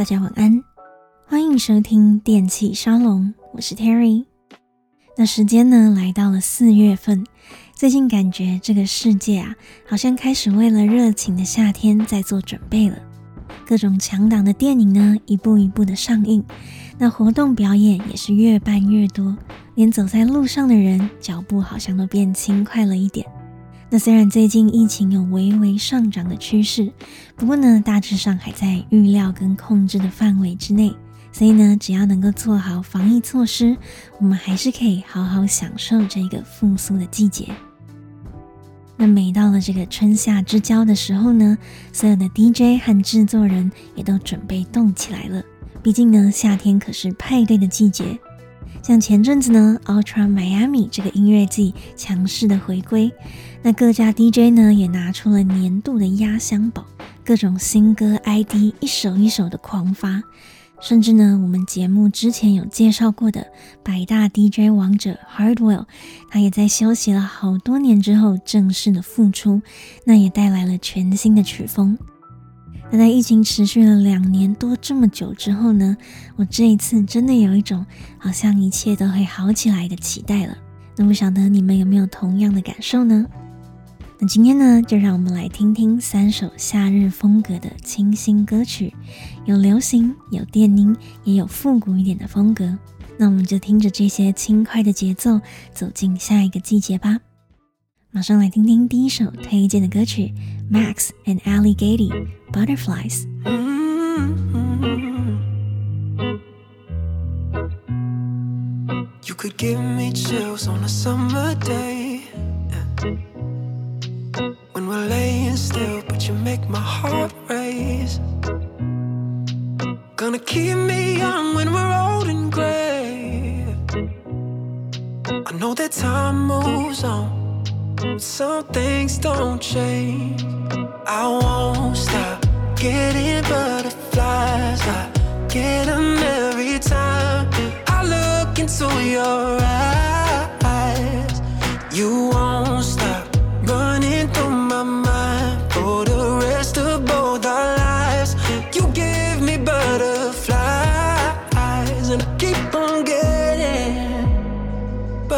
大家晚安，欢迎收听电器沙龙，我是 Terry。那时间呢，来到了四月份，最近感觉这个世界啊，好像开始为了热情的夏天在做准备了。各种强档的电影呢，一部一部的上映，那活动表演也是越办越多，连走在路上的人脚步好像都变轻快了一点。那虽然最近疫情有微微上涨的趋势，不过呢，大致上还在预料跟控制的范围之内。所以呢，只要能够做好防疫措施，我们还是可以好好享受这个复苏的季节。那每到了这个春夏之交的时候呢，所有的 DJ 和制作人也都准备动起来了。毕竟呢，夏天可是派对的季节。像前阵子呢，Ultra Miami 这个音乐季强势的回归，那各家 DJ 呢也拿出了年度的压箱宝，各种新歌 ID 一首一首的狂发。甚至呢，我们节目之前有介绍过的百大 DJ 王者 Hardwell，他也在休息了好多年之后正式的复出，那也带来了全新的曲风。那在疫情持续了两年多这么久之后呢，我这一次真的有一种好像一切都会好起来的期待了。那不晓得你们有没有同样的感受呢？那今天呢，就让我们来听听三首夏日风格的清新歌曲，有流行，有电音，也有复古一点的风格。那我们就听着这些轻快的节奏，走进下一个季节吧。马上来听听第一首推荐的歌曲，Max and Ali Gatie Butterflies。You could give me chills on a summer day.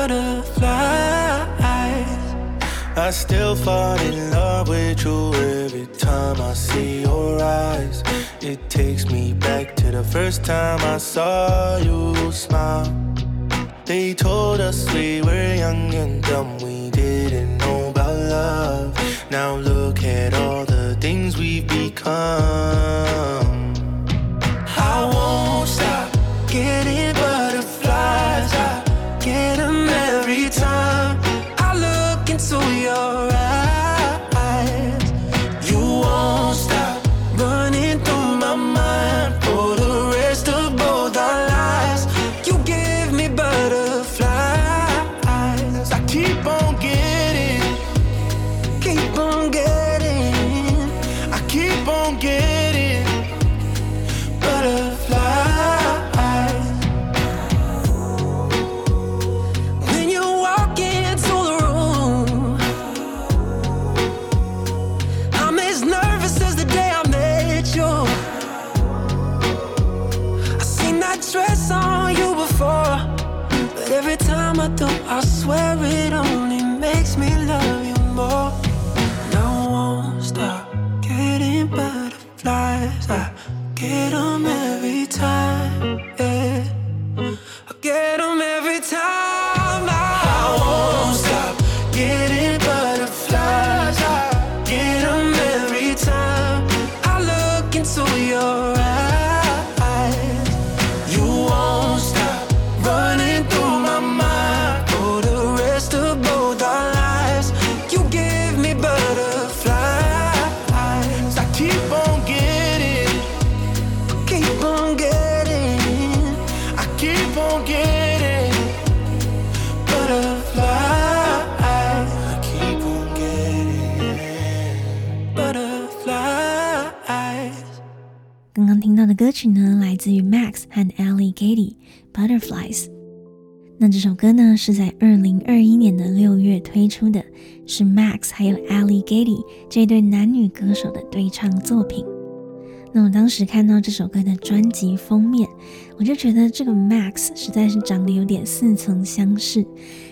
Butterflies. I still fall in love with you every time I see your eyes. It takes me back to the first time I saw you smile. They told us we were young and dumb, we didn't know about love. Now look at all the things we've become. I won't stop getting every time I do, I swear it only Lady Butterflies。那这首歌呢，是在二零二一年的六月推出的，是 Max 还有 Ali Gatie 这对男女歌手的对唱作品。那我当时看到这首歌的专辑封面，我就觉得这个 Max 实在是长得有点似曾相识。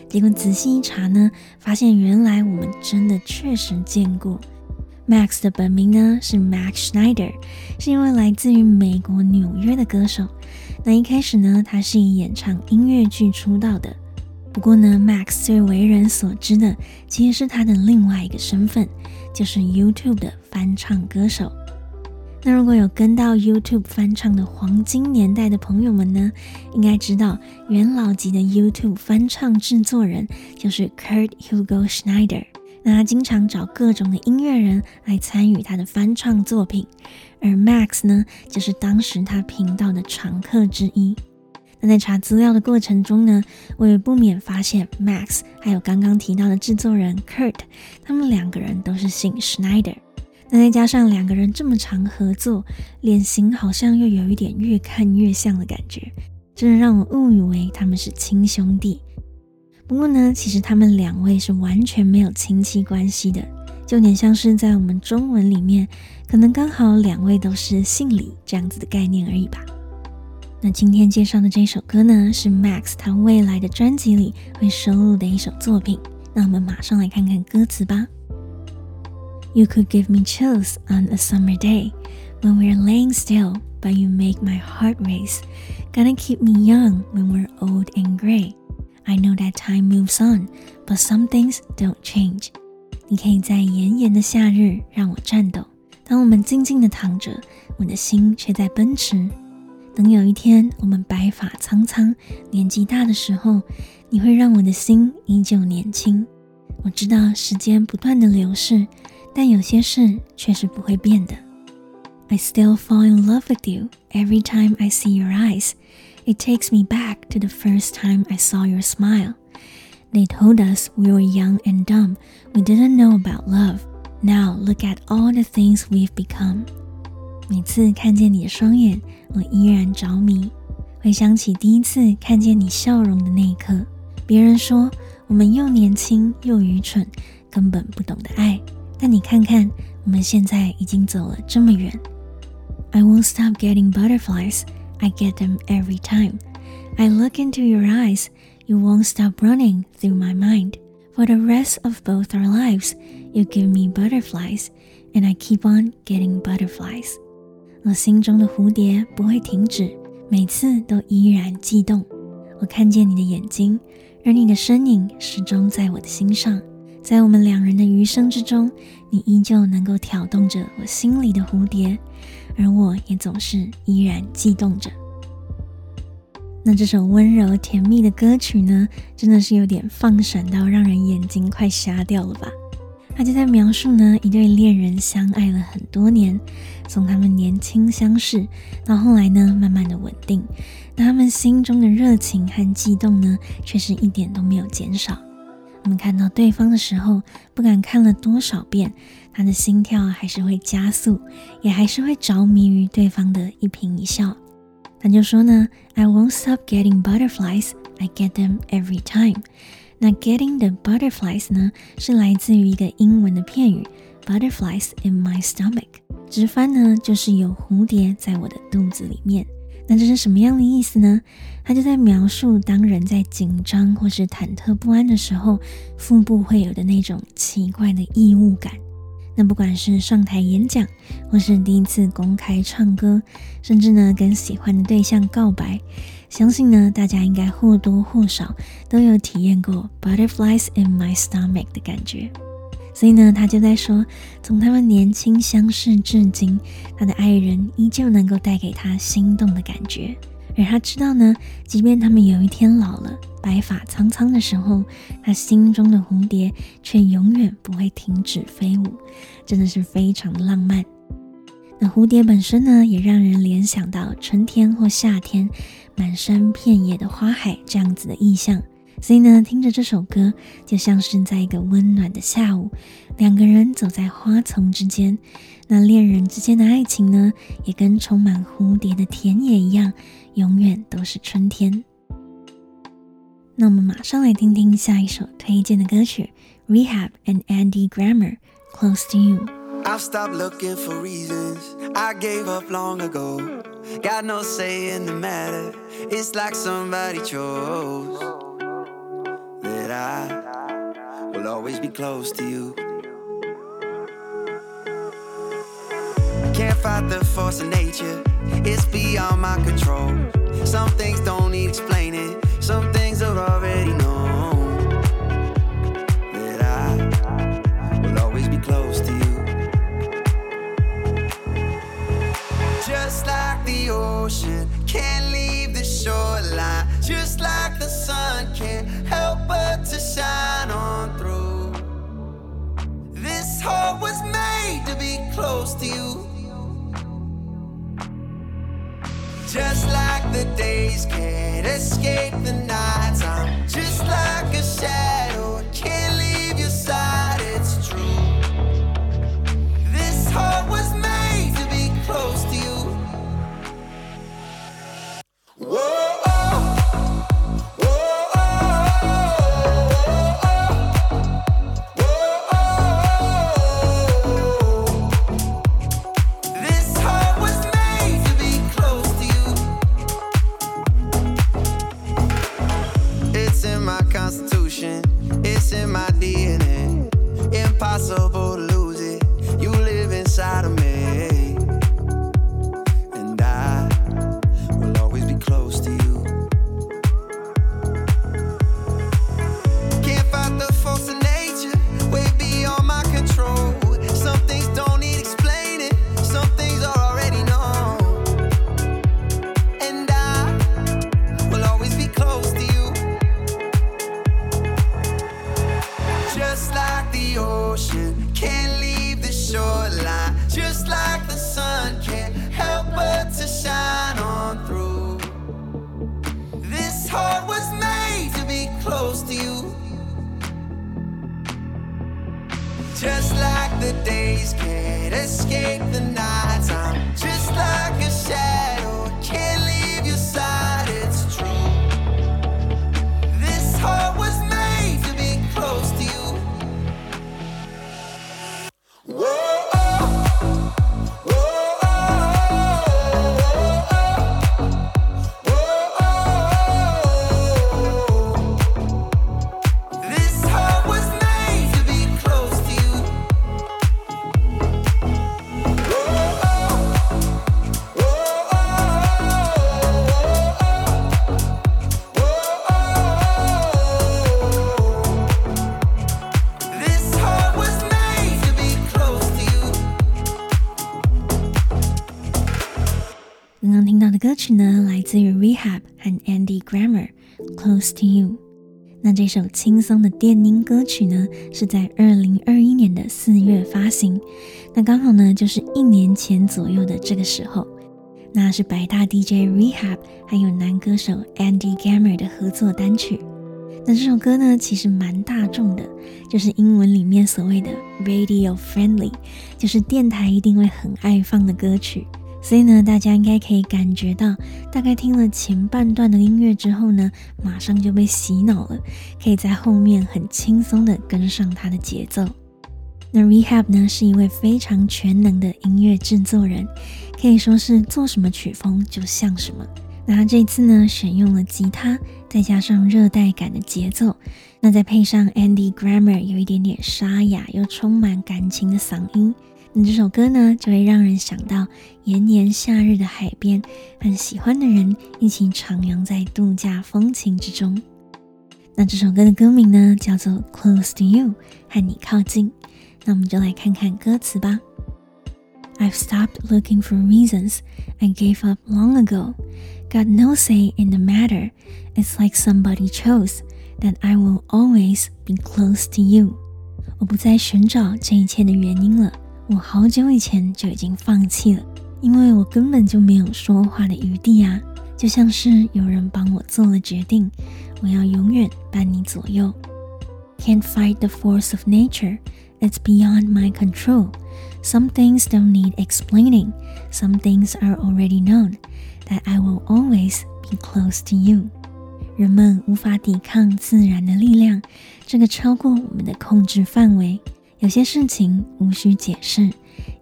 结果仔细一查呢，发现原来我们真的确实见过。Max 的本名呢是 Max Schneider，是一位来自于美国纽约的歌手。那一开始呢，他是以演唱音乐剧出道的。不过呢，Max 最为人所知的其实是他的另外一个身份，就是 YouTube 的翻唱歌手。那如果有跟到 YouTube 翻唱的黄金年代的朋友们呢，应该知道元老级的 YouTube 翻唱制作人就是 Kurt Hugo Schneider。那他经常找各种的音乐人来参与他的翻唱作品，而 Max 呢，就是当时他频道的常客之一。那在查资料的过程中呢，我也不免发现 Max 还有刚刚提到的制作人 Kurt，他们两个人都是姓 Schneider。那再加上两个人这么常合作，脸型好像又有一点越看越像的感觉，真的让我误以为他们是亲兄弟。不过呢，其实他们两位是完全没有亲戚关系的，就有点像是在我们中文里面，可能刚好两位都是姓李这样子的概念而已吧。那今天介绍的这首歌呢，是 Max 他未来的专辑里会收录的一首作品。那我们马上来看看歌词吧。You could give me chills on a summer day when we're laying still, but you make my heart race. Gonna keep me young when we're old and gray. I know that time moves on, but some things don't change. 你可以在炎炎的夏日让我颤抖，当我们静静的躺着，我的心却在奔驰。等有一天我们白发苍苍、年纪大的时候，你会让我的心依旧年轻。我知道时间不断的流逝。但有些事却是不会变的。I still fall in love with you every time I see your eyes. It takes me back to the first time I saw your smile. They told us we were young and dumb. We didn't know about love. Now look at all the things we've become. 每次看见你的双眼，我依然着迷。回想起第一次看见你笑容的那一刻，别人说我们又年轻又愚蠢，根本不懂得爱。但你看看，我们现在已经走了这么远。I won't stop getting butterflies. I get them every time. I look into your eyes. You won't stop running through my mind. For the rest of both our lives, you give me butterflies, and I keep on getting butterflies. 我心中的蝴蝶不会停止，每次都依然悸动。我看见你的眼睛，而你的身影始终在我的心上。在我们两人的余生之中，你依旧能够挑动着我心里的蝴蝶， 而我也总是依然悸动着。那这首温柔甜蜜的歌曲呢，真的是有点放闪到让人眼睛快瞎掉了吧？他就在描述呢，一对恋人相爱了很多年，从他们年轻相识到后来呢，慢慢的稳定，那他们心中的热情和悸动呢，却是一点都没有减少。我们看到对方的时候，不管看了多少遍，他的心跳还是会加速，也还是会着迷于对方的一颦一笑。他就说呢，I won't stop getting butterflies, I get them every time。那 getting the butterflies 呢，是来自于一个英文的片语，butterflies in my stomach。直翻呢，就是有蝴蝶在我的肚子里面。那这是什么样的意思呢？他就在描述，当人在紧张或是忐忑不安的时候，腹部会有的那种奇怪的异物感。那不管是上台演讲，或是第一次公开唱歌，甚至呢跟喜欢的对象告白，相信呢大家应该或多或少都有体验过 butterflies in my stomach 的感觉。所以呢，他就在说，从他们年轻相识至今，他的爱人依旧能够带给他心动的感觉。而他知道呢，即便他们有一天老了，白发苍苍的时候，他心中的蝴蝶却永远不会停止飞舞，真的是非常的浪漫。那蝴蝶本身呢，也让人联想到春天或夏天，满山遍野的花海这样子的意象。所以呢，听着这首歌，就像是在一个温暖的下午，两个人走在花丛之间。那恋人之间的爱情呢，也跟充满蝴蝶的田野一样，永远都是春天。那我们马上来听听下一首推荐的歌曲，Rehab and Andy Grammer，Close to You。 I've stopped looking for reasons. I gave up long ago. Got no say in the matter. It's like somebody chose that I will always be close to you. Can't fight the force of nature, it's beyond my control. Some things don't need explaining, some things are already known. That I will always be close to you. Just like the ocean can't leave the shoreline, just like the sun can't help but to shine on through. This heart was made to be close to you. Just like the days can't escape the nights, I'm just like a shadow. Can't Just like the ocean can't leave the shoreline, just like the sun can't help but to shine on through. This heart was made to be close to you. Just like the days can't escape the nights, I'm just like a 来自于 Rehab 和 Andy Grammer，《Close to You》。那这首轻松的电音歌曲呢，是在二零二一年的四月发行。那刚好呢，就是一年前左右的这个时候，那是百大 DJ Rehab 还有男歌手 Andy Grammer 的合作单曲。那这首歌呢，其实蛮大众的，就是英文里面所谓的 Radio Friendly，就是电台一定会很爱放的歌曲。所以呢，大家应该可以感觉到，大概听了前半段的音乐之后呢，马上就被洗脑了，可以在后面很轻松的跟上它的节奏。那 Rehab 呢，是一位非常全能的音乐制作人，可以说是做什么曲风就像什么。那这次呢，选用了吉他，再加上热带感的节奏，那再配上 Andy Grammer 有一点点沙哑又充满感情的嗓音。那这首歌呢，就会让人想到炎炎夏日的海边，和喜欢的人一起徜徉在度假风情之中。那这首歌的歌名呢，叫做《Close to You》，和你靠近。那我们就来看看歌词吧。I've stopped looking for reasons I gave up long ago. Got no say in the matter. It's like somebody chose that I will always be close to you. 我不再寻找这一切的原因了。 我好久以前就已经放弃了，因为我根本就没有说话的余地啊！就像是有人帮我做了决定，我要永远伴你左右。Can't fight the force of nature, it's beyond my control. Some things don't need explaining, some things are already known. That I will always be close to you. 人们无法抵抗自然的力量，这个超过我们的控制范围。有些事情无需解释，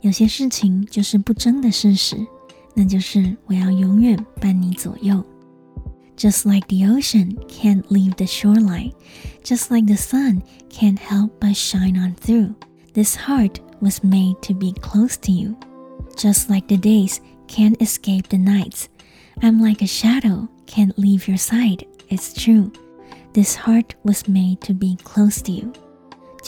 有些事情就是不争的事实，那就是我要永远伴你左右。Just like the ocean can't leave the shoreline, just like the sun can't help but shine on through. This heart was made to be close to you. Just like the days can't escape the nights, I'm like a shadow can't leave your side. It's true. This heart was made to be close to you.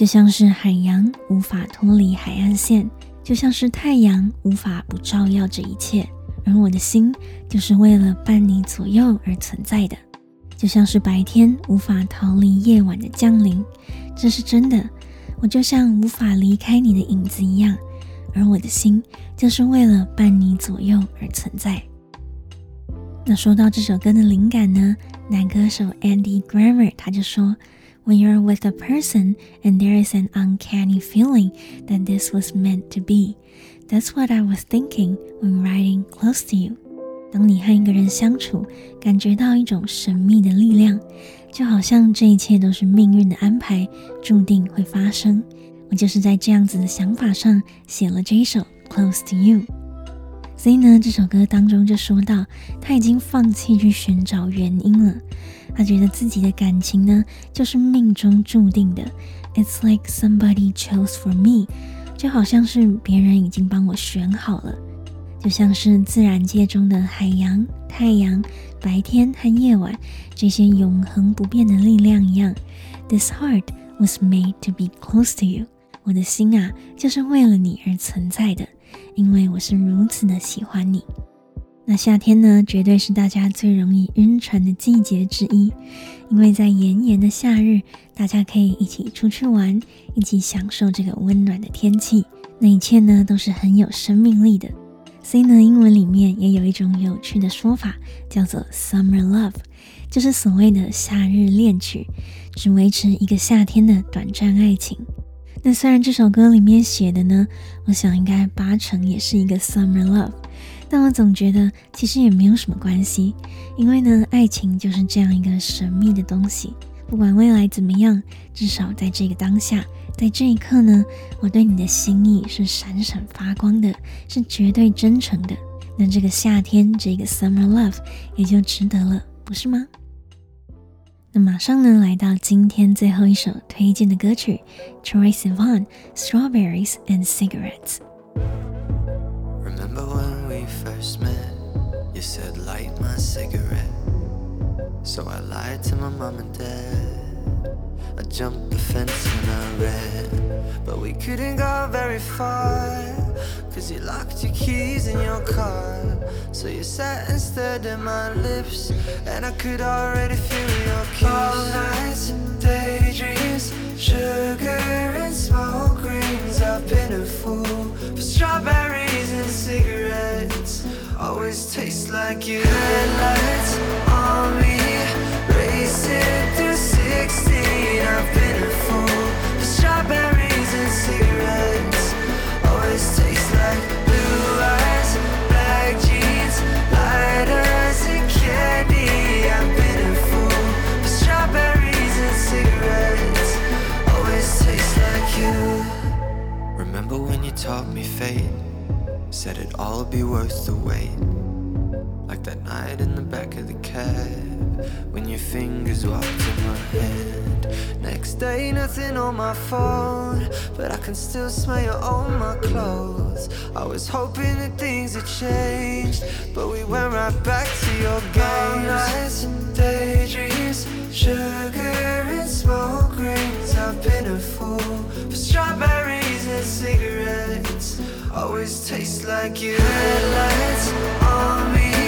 就像是海洋无法脱离海岸线，就像是太阳无法不照耀这一切。而我的心就是为了伴你左右而存在的，就像是白天无法逃离夜晚的降临，这是真的。我就像无法离开你的影子一样，而我的心就是为了伴你左右而存在。那说到这首歌的灵感呢，男歌手 Andy Grammer 他就说 ：“When you're with a person and there is an uncanny feeling that this was meant to be。” That's what I was thinking when riding close to you。当你和一个人相处，感觉到一种神秘的力量，就好像这一切都是命运的安排，注定会发生。我就是在这样子的想法上写了这一首《Close to You》。所以呢，这首歌当中就说到，他已经放弃去寻找原因了。 他觉得自己的感情呢，就是命中注定的。It's like somebody chose for me。就好像是别人已经帮我选好了，就像是自然界中的海洋、太阳、白天和夜晚这些永恒不变的力量一样。This heart was made to be close to you。我的心啊，就是为了你而存在的，因为我是如此的喜欢你。那夏天呢，绝对是大家最容易晕船的季节之一，因为在炎炎的夏日，大家可以一起出去玩，一起享受这个温暖的天气，那一切呢都是很有生命力的。所以呢，英文里面也有一种有趣的说法，叫做 Summer Love，就是所谓的夏日恋曲，只维持一个夏天的短暂爱情。那虽然这首歌里面写的呢，我想应该八成也是一个 Summer Love。但我总觉得其实也没有什么关系，因为呢，爱情就是这样一个神秘的东西。不管未来怎么样，至少在这个当下，在这一刻呢，我对你的心意是闪闪发光的，是绝对真诚的。那这个夏天，这个 Summer Love 也就值得了，不是吗？那马上呢，来到今天最后一首推荐的歌曲，Troye Sivan Strawberries and Cigarettes。First met, you said light my cigarette. So I lied to my mom and dad. I jumped the fence and I ran. But we couldn't go very far. Cause you locked your keys in your car. So you sat and stared at my lips. And I could already feel your kiss. All nights and daydreams, sugar and smoke rings. I've been a fool for strawberries and cigarettes always taste like you. Headlights on me, racing through 16. Said it'd all be worth the wait. Like that night in the back of the cab when your fingers walked in my hand. Next day, nothing on my phone, but I can still smell you on my clothes. I was hoping that things had changed, but we went right back to your games. nights and daydreams, sugar and smoke rings. I've been a fool for strawberries and cigarettes always taste like you. Headlights on me,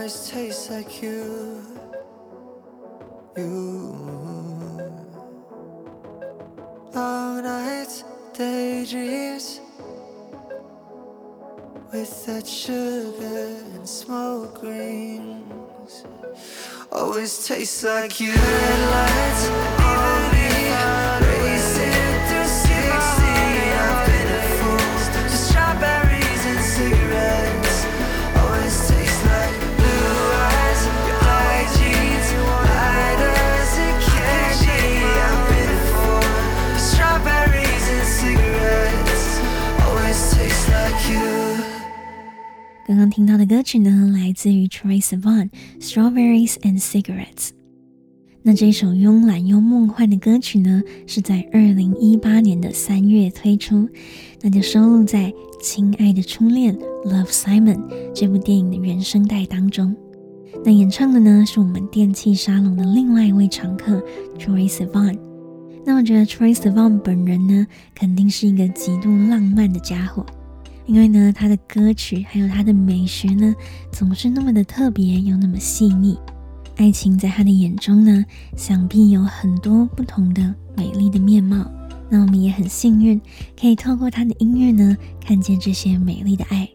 always taste like you. You. Long nights, daydreams. With that sugar and smoke rings. Always tastes like you. Headlights on me. Racing 听到的歌曲呢，来自于 Troye Sivan，《Strawberries and Cigarettes》。那这首慵懒又梦幻的歌曲呢，是在二零一八年的三月推出，那就收录在《亲爱的初恋》（Love Simon） 这部电影的原声带当中。那演唱的呢，是我们电气沙龙的另外一位常客 Troye Sivan。那我觉得 Troye Sivan 本人呢，肯定是一个极度浪漫的家伙。因为呢，他的歌曲还有他的美学呢，总是那么的特别又那么细腻。爱情在他的眼中呢，想必有很多不同的美丽的面貌。那我们也很幸运，可以透过他的音乐呢，看见这些美丽的爱。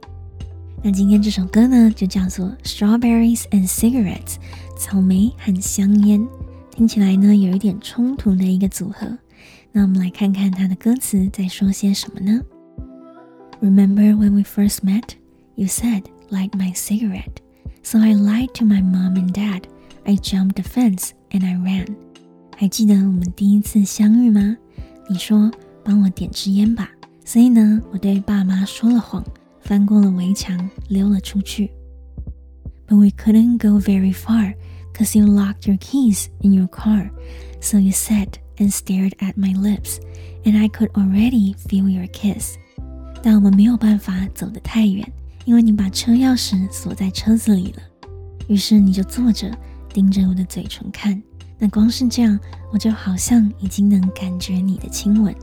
那今天这首歌呢，就叫做《Strawberries and Cigarettes》，草莓和香烟，听起来呢，有一点冲突的一个组合。那我们来看看他的歌词在说些什么呢 ？Remember when we first met? You said, light my cigarette. So I lied to my mom and dad. I jumped the fence and I ran. 还记得我们第一次相遇吗？你说帮我点支烟吧。所以呢，我对爸妈说了谎，翻过了围墙，溜了出去。But we couldn't go very far, cause you locked your keys in your car. So you sat and stared at my lips, and I could already feel your kiss. 但我们没有办法走得太远，因为你把车钥匙锁在车子里了。于是你就坐着，盯着我的嘴唇看。那光是这样，我就好像已经能感觉你的亲吻。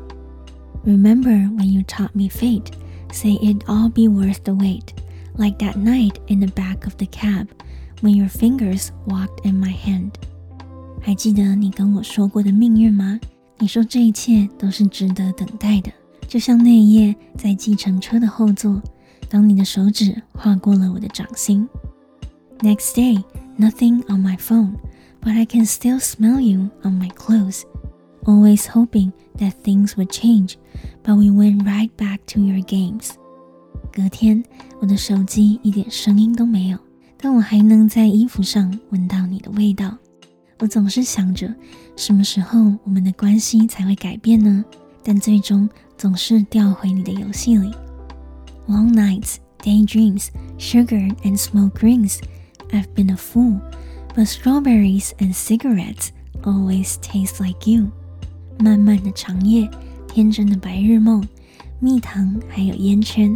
Remember when you taught me fate, say it all be worth the wait, like that night in the back of the cab, when your fingers walked in my hand. 还记得你跟我说过的命运吗？你说这一切都是值得等待的。就像那一夜在计程车的后座，当你的手指划过了我的掌心。Next day, nothing on my phone, but I can still smell you on my clothes. Always hoping that things would change, but we went right back to your games. 隔天，我的手机一点声音都没有，但我还能在衣服上闻到你的味道。我总是想着，什么时候我们的关系才会改变呢？但最终。总是掉回你的游戏里。Long nights, daydreams, sugar and smoke rings. I've been a fool, but strawberries and cigarettes always taste like you. 漫漫的长夜，天真的白日梦，蜜糖还有烟圈。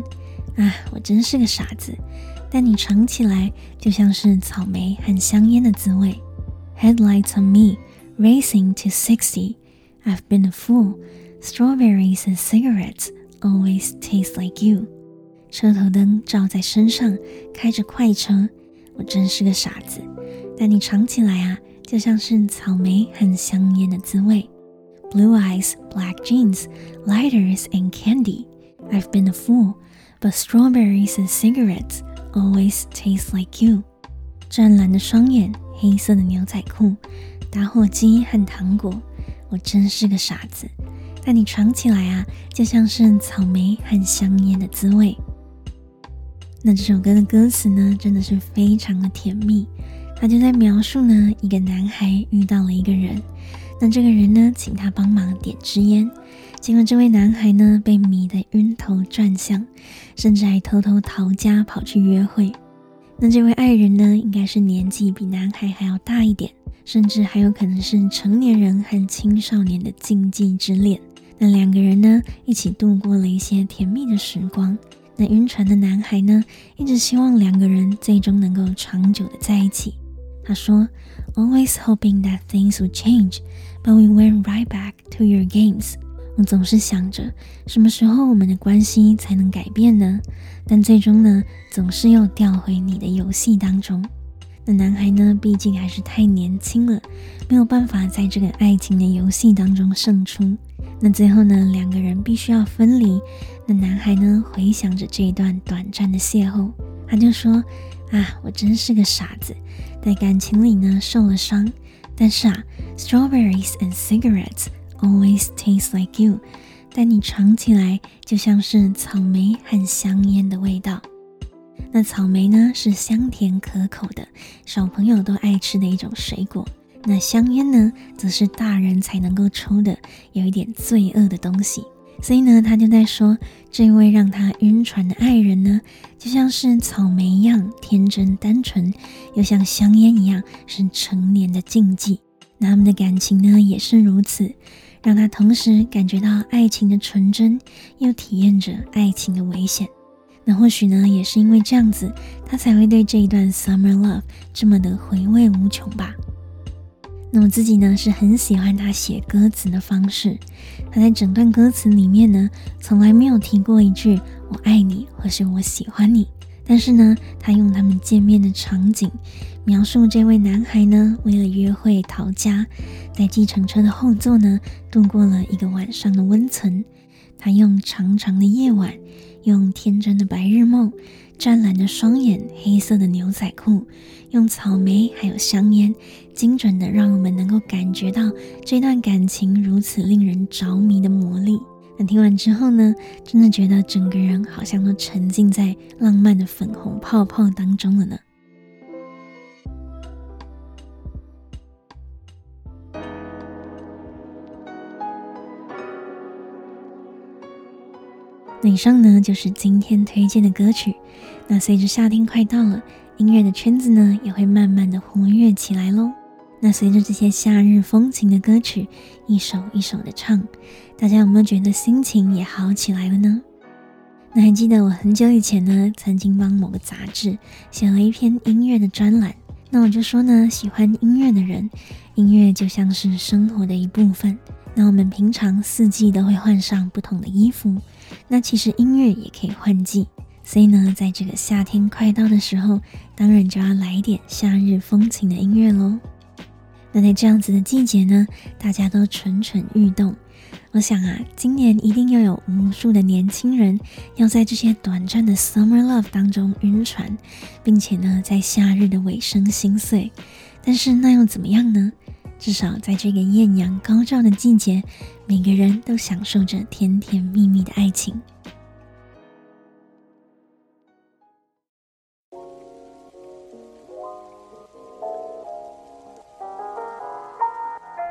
啊，我真是个傻子。但你尝起来就像是草莓和香烟的滋味。Headlights on me, racing to sixty. I've been a fool. Strawberries and cigarettes always taste like you。车头灯照在身上，开着快车，我真是个傻子。但你尝起来啊，就像是草莓和香烟的滋味。Blue eyes, black jeans, lighters and candy. I've been a fool, but strawberries and cigarettes always taste like you。湛蓝的双眼，黑色的牛仔裤，打火机和糖果，我真是个傻子。但你尝起来啊，就像是草莓和香烟的滋味。那这首歌的歌词呢，真的是非常的甜蜜。他就在描述呢，一个男孩遇到了一个人，那这个人呢，请他帮忙点支烟。结果这位男孩呢，被迷得晕头转向，甚至还偷偷逃家跑去约会。那这位爱人呢，应该是年纪比男孩还要大一点，甚至还有可能是成年人和青少年的禁忌之恋。那两个人呢，一起度过了一些甜蜜的时光。那晕船的男孩呢，一直希望两个人最终能够长久的在一起。他说：“Always hoping that things would change, but we went right back to your games。”我总是想着什么时候我们的关系才能改变呢？但最终呢，总是又掉回你的游戏当中。那男孩呢，毕竟还是太年轻了，没有办法在这个爱情的游戏当中胜出。那最后呢，两个人必须要分离。那男孩呢，回想着这一段短暂的邂逅，他就说：“啊，我真是个傻子，在感情里呢受了伤。但是啊，strawberries and cigarettes。” Always taste like you，但你尝起来就像是草莓和香烟的味道。那草莓呢，是香甜可口的，小朋友都爱吃的一种水果。那香烟呢，则是大人才能够抽的，有一点罪恶的东西。所以呢，他就在说，这位让他晕船的爱人呢，就像是草莓一样天真单纯，又像香烟一样是成年的禁忌。那他们的感情呢，也是如此。让他同时感觉到爱情的纯真，又体验着爱情的危险。那或许呢，也是因为这样子，他才会对这一段 summer love 这么的回味无穷吧。那我自己呢，是很喜欢他写歌词的方式。他在整段歌词里面呢，从来没有提过一句“我爱你”或是“我喜欢你”。但是呢，他用他们见面的场景，描述这位男孩呢，为了约会逃家，在计程车的后座呢，度过了一个晚上的温存。他用长长的夜晚，用天真的白日梦，湛蓝的双眼，黑色的牛仔裤，用草莓还有香烟，精准的让我们能够感觉到这段感情如此令人着迷的魔力。那听完之后呢，真的觉得整个人好像都沉浸在浪漫的粉红泡泡当中了呢。那以上呢，就是今天推荐的歌曲。那随着夏天快到了，音乐的圈子呢也会慢慢的活跃起来喽。那随着这些夏日风情的歌曲一首一首的唱，大家有没有觉得心情也好起来了呢？那还记得我很久以前呢，曾经帮某个杂志写了一篇音乐的专栏。那我就说呢，喜欢音乐的人，音乐就像是生活的一部分。那我们平常四季都会换上不同的衣服，那其实音乐也可以换季。所以呢，在这个夏天快到的时候，当然就要来一点夏日风情的音乐喽。那在这样子的季节呢，大家都蠢蠢欲动。我想啊，今年一定又有无数的年轻人要在这些短暂的 summer love 当中晕船，并且呢，在夏日的尾声心碎。但是那又怎么样呢？至少在这个艳阳高照的季节，每个人都享受着甜甜蜜蜜的爱情。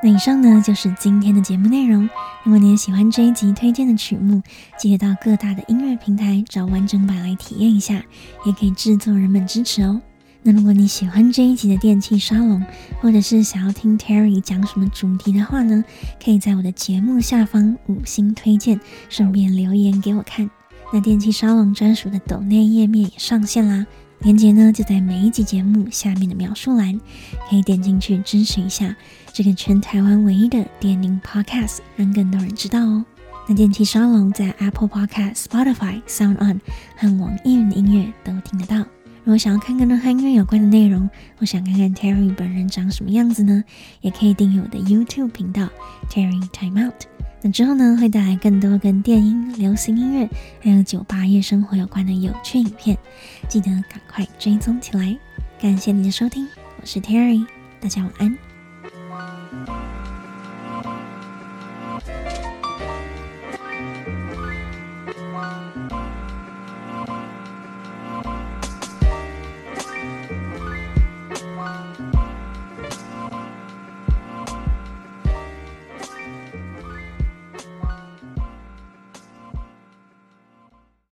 那以上呢，就是今天的节目内容。如果你也喜欢这一集推荐的曲目，记得到各大的音乐平台找完整版来体验一下，也可以制作人们支持哦。那如果你喜欢这一集的电气沙龙，或者是想要听 Terry 讲什么主题的话呢，可以在我的节目下方五星推荐，顺便留言给我看。那电气沙龙专属的抖内页面也上线啦。链接呢，就在每一集节目下面的描述栏，可以点进去支持一下这个全台湾唯一的电铃 Podcast，让更多人知道哦。那电器沙龙在 Apple Podcast、Spotify、Sound On 和网易云音乐都听得到。如果想要看更多和音乐有关的内容，或想看看 Terry 本人长什么样子呢，也可以订阅我的 YouTube 频道 Terry Time Out。那之后呢，会带来更多跟电音、流行音乐，还有酒吧夜生活有关的有趣影片，记得赶快追踪起来。感谢你的收听，我是 Terry，大家晚安。